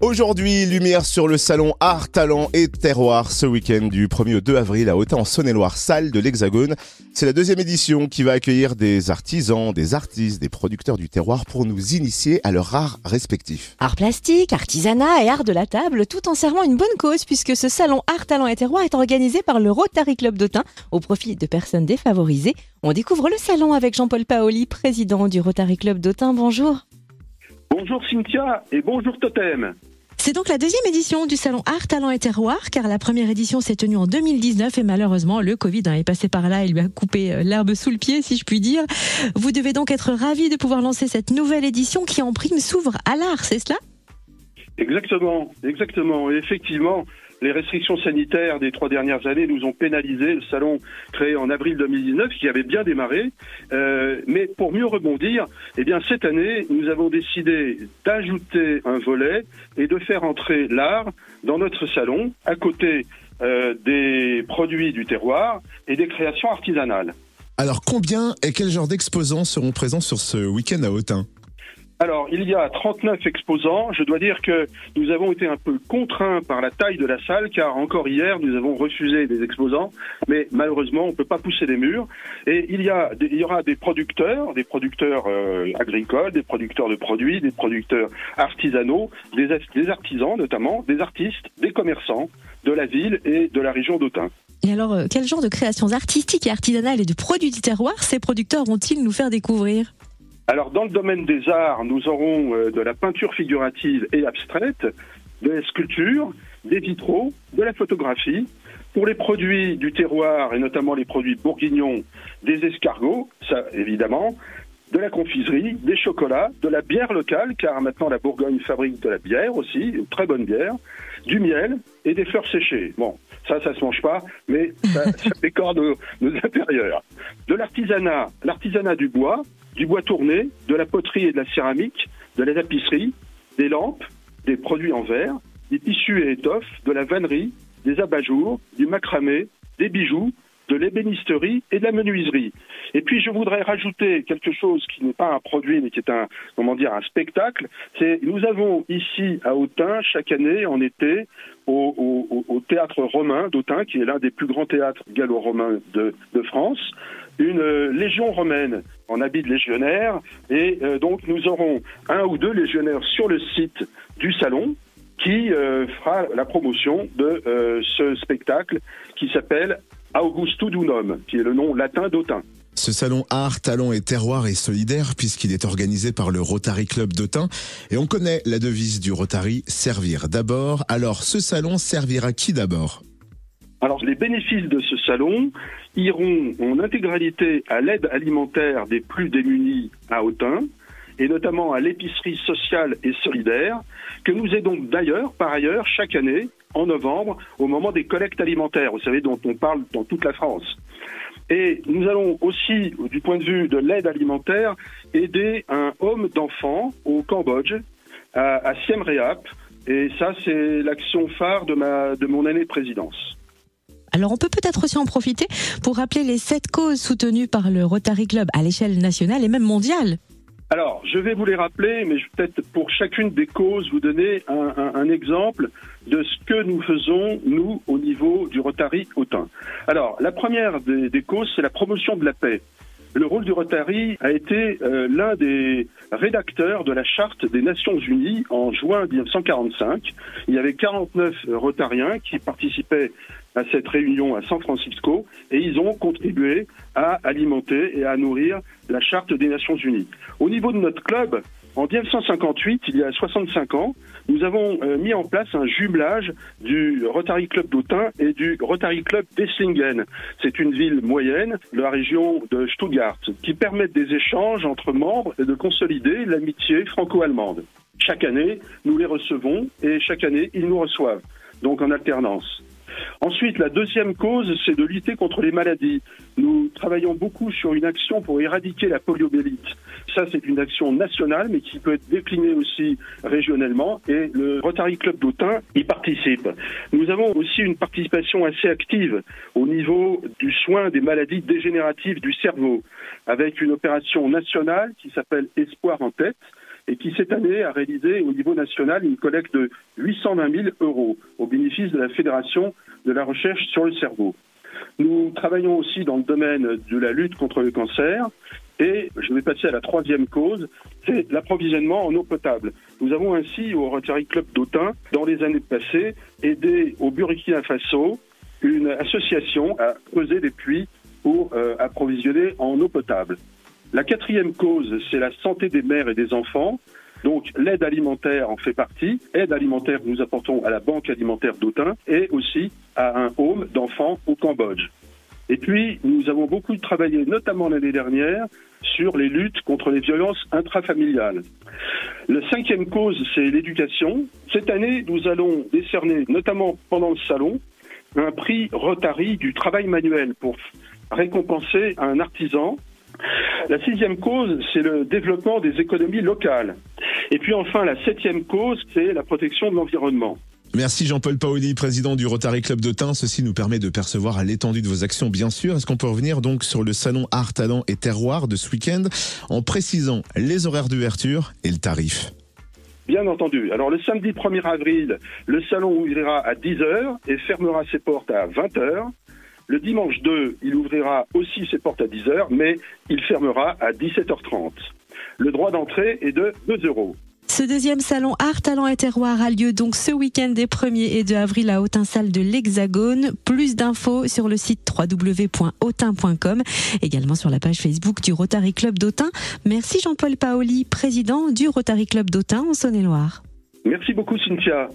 Aujourd'hui, lumière sur le salon Art, Talent et Terroir ce week-end du 1er au 2 avril à Autun en Saône-et-Loire, salle de l'Hexagone. C'est la deuxième édition qui va accueillir des artisans, des artistes, des producteurs du terroir pour nous initier à leur art respectif. Art plastique, artisanat et art de la table, tout en servant une bonne cause puisque ce salon Art, Talent et Terroir est organisé par le Rotary Club d'Autun au profit de personnes défavorisées. On découvre le salon avec Jean-Paul Paoli, président du Rotary Club d'Autun. Bonjour. Bonjour Cynthia et bonjour Totem. C'est donc la deuxième édition du salon Art, Talent et Terroir, car la première édition s'est tenue en 2019 et malheureusement le Covid hein, est passé par là et lui a coupé euh, l'herbe sous le pied, si je puis dire. Vous devez donc être ravi de pouvoir lancer cette nouvelle édition qui en prime s'ouvre à l'art, c'est cela? Exactement, exactement. Effectivement, les restrictions sanitaires des trois dernières années nous ont pénalisé. Le salon créé en avril 2019, qui avait bien démarré, euh, mais pour mieux rebondir, eh cette année, nous avons décidé d'ajouter un volet et de faire entrer l'art dans notre salon, à côté euh, des produits du terroir et des créations artisanales. Alors combien et quel genre d'exposants seront présents sur ce week-end à Autun? Alors, il y a 39 exposants. Je dois dire que nous avons été un peu contraints par la taille de la salle, car encore hier, nous avons refusé des exposants, mais malheureusement, on ne peut pas pousser les murs. Et il y, a, il y aura des producteurs, des producteurs euh, agricoles, des producteurs de produits, des producteurs artisanaux, des, des artisans notamment, des artistes, des commerçants de la ville et de la région d'Autun. Et alors, euh, quel genre de créations artistiques et artisanales et de produits du terroir ces producteurs vont-ils nous faire découvrir? Alors, dans le domaine des arts, nous aurons euh, de la peinture figurative et abstraite, de la sculpture, des vitraux, de la photographie. Pour les produits du terroir, et notamment les produits bourguignons, des escargots, ça évidemment, de la confiserie, des chocolats, de la bière locale, car maintenant la Bourgogne fabrique de la bière aussi, une très bonne bière, du miel et des fleurs séchées. Bon, ça, ça se mange pas, mais ça, décore nos, nos intérieurs. De l'artisanat, l'artisanat du bois, du bois tourné, de la poterie et de la céramique, de la tapisserie, des lampes, des produits en verre, des tissus et étoffes, de la vannerie, des abat-jours, du macramé, des bijoux, de l'ébénisterie et de la menuiserie. Et puis je voudrais rajouter quelque chose qui n'est pas un produit mais qui est un comment dire un spectacle. C'est nous avons ici à Autun chaque année en été au, au théâtre romain d'Autun qui est l'un des plus grands théâtres gallo-romains de, France une euh, légion romaine en habit de légionnaire et euh, donc nous aurons un ou deux légionnaires sur le site du salon qui euh, fera la promotion de ce spectacle qui s'appelle Augustudunum, qui est le nom latin d'Autun. Ce salon art, talent et terroir est solidaire puisqu'il est organisé par le Rotary Club d'Autun et on connaît la devise du Rotary, servir d'abord. Alors ce salon servira qui d'abord? Alors les bénéfices de ce salon iront en intégralité à l'aide alimentaire des plus démunis à Autun, et notamment à l'épicerie sociale et solidaire, que nous aidons d'ailleurs, par ailleurs, chaque année, en novembre, au moment des collectes alimentaires, vous savez, dont on parle dans toute la France. Et nous allons aussi, du point de vue de l'aide alimentaire, aider un homme d'enfant au Cambodge, à, à Siem Reap, et ça, c'est l'action phare de, ma, de mon année de présidence. Alors on peut peut-être aussi en profiter pour rappeler les sept causes soutenues par le Rotary Club à l'échelle nationale et même mondiale. Alors, je vais vous les rappeler, mais je vais peut-être pour chacune des causes vous donner un, exemple de ce que nous faisons, nous, au niveau du Rotary Autun. Alors, la première des, causes, c'est la promotion de la paix. Le rôle du Rotary a été euh, l'un des rédacteurs de la Charte des Nations Unies en juin 1945. Il y avait 49 Rotariens qui participaient à cette réunion à San Francisco et ils ont contribué à alimenter et à nourrir la Charte des Nations Unies. Au niveau de notre club, en 1958, il y a 65 ans, nous avons euh, mis en place un jumelage du Rotary Club d'Autun et du Rotary Club d'Esslingen. C'est une ville moyenne de la région de Stuttgart qui permettent des échanges entre membres et de consolider l'amitié franco-allemande. Chaque année, nous les recevons et chaque année, ils nous reçoivent, donc en alternance. Ensuite, la deuxième cause, c'est de lutter contre les maladies. Nous travaillons beaucoup sur une action pour éradiquer la poliomyélite. Ça, c'est une action nationale, mais qui peut être déclinée aussi régionalement. Et le Rotary Club d'Autun y participe. Nous avons aussi une participation assez active au niveau du soin des maladies dégénératives du cerveau, avec une opération nationale qui s'appelle Espoir en tête et qui cette année a réalisé au niveau national une collecte de 820 000 euros au bénéfice de la Fédération de la recherche sur le cerveau. Nous travaillons aussi dans le domaine de la lutte contre le cancer et je vais passer à la troisième cause, c'est l'approvisionnement en eau potable. Nous avons ainsi au Rotary Club d'Autun, dans les années passées, aidé au Burkina Faso une association à creuser des puits pour euh, approvisionner en eau potable. La quatrième cause, c'est la santé des mères et des enfants. Donc l'aide alimentaire en fait partie, aide alimentaire que nous apportons à la Banque alimentaire d'Autun et aussi à un home d'enfants au Cambodge. Et puis, nous avons beaucoup travaillé, notamment l'année dernière, sur les luttes contre les violences intrafamiliales. La cinquième cause, c'est l'éducation. Cette année, nous allons décerner, notamment pendant le salon, un prix Rotary du travail manuel pour récompenser un artisan. La sixième cause, c'est le développement des économies locales. Et puis enfin, la septième cause, c'est la protection de l'environnement. Merci Jean-Paul Paoli, président du Rotary Club d'Autun. Ceci nous permet de percevoir l'étendue de vos actions, bien sûr. Est-ce qu'on peut revenir donc sur le salon Art, Talent et Terroir de ce week-end en précisant les horaires d'ouverture et le tarif? Bien entendu. Alors le samedi 1er avril, le salon ouvrira à 10h et fermera ses portes à 20h. Le dimanche 2, il ouvrira aussi ses portes à 10h, mais il fermera à 17h30. Le droit d'entrée est de 2 euros. Ce deuxième salon Art, Talent et Terroir a lieu donc ce week-end des 1er et 2 avril à Autun-Salle de l'Hexagone. Plus d'infos sur le site www.autun.com, également sur la page Facebook du Rotary Club d'Autun. Merci Jean-Paul Paoli, président du Rotary Club d'Autun en Saône-et-Loire. Merci beaucoup Cynthia.